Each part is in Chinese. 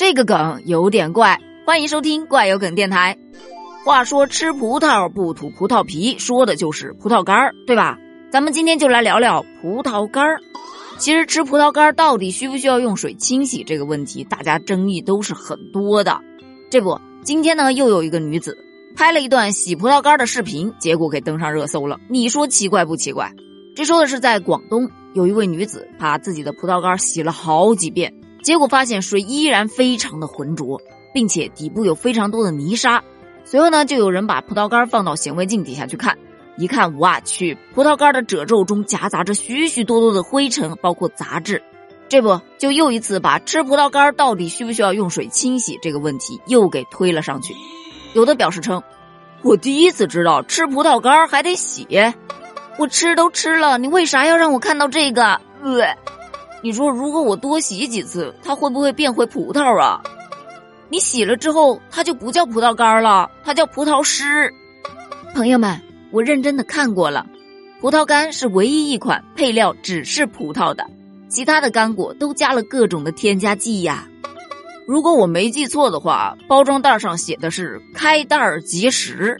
这个梗有点怪，欢迎收听怪有梗电台。话说吃葡萄不吐葡萄皮，说的就是葡萄干儿，对吧？咱们今天就来聊聊葡萄干儿。其实吃葡萄干儿到底需不需要用水清洗这个问题，大家争议都是很多的。这不，今天呢又有一个女子拍了一段洗葡萄干儿的视频，结果给登上热搜了。你说奇怪不奇怪？这说的是在广东有一位女子把自己的葡萄干洗了好几遍。结果发现水依然非常的浑浊，并且底部有非常多的泥沙。随后呢，就有人把葡萄干放到显微镜底下去看，一看，哇去，葡萄干的褶皱中夹杂着许许多多的灰尘，包括杂质。这不，就又一次把吃葡萄干到底需不需要用水清洗这个问题又给推了上去。有的表示称，我第一次知道吃葡萄干还得洗，我吃都吃了，你为啥要让我看到这个？呃。你说，如果我多洗几次，它会不会变回葡萄啊？你洗了之后，它就不叫葡萄干了，它叫葡萄湿。朋友们，我认真的看过了，葡萄干是唯一一款配料只是葡萄的，其他的干果都加了各种的添加剂呀。如果我没记错的话，包装袋上写的是开袋即食。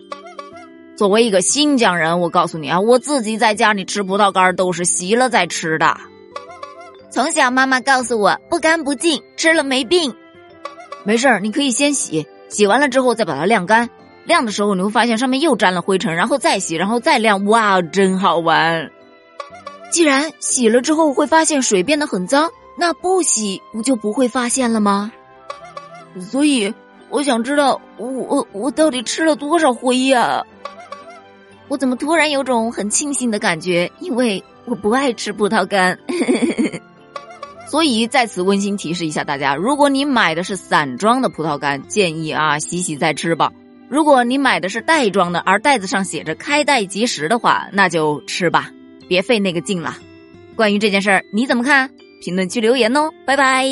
作为一个新疆人，我告诉你啊，我自己在家里吃葡萄干都是洗了再吃的。从小妈妈告诉我不干不净，吃了没病。没事儿，你可以先洗，洗完了之后再把它晾干。晾的时候你会发现上面又沾了灰尘，然后再洗，然后再晾。哇，真好玩！既然洗了之后会发现水变得很脏，那不洗不就不会发现了吗？所以我想知道，我我我到底吃了多少灰呀？我怎么突然有种很庆幸的感觉？因为我不爱吃葡萄干。所以在此温馨提示一下大家：如果你买的是散装的葡萄干，建议啊洗洗再吃吧；如果你买的是袋装的，而袋子上写着“开袋即食”的话，那就吃吧，别费那个劲了。关于这件事儿，你怎么看？评论区留言哦，拜拜。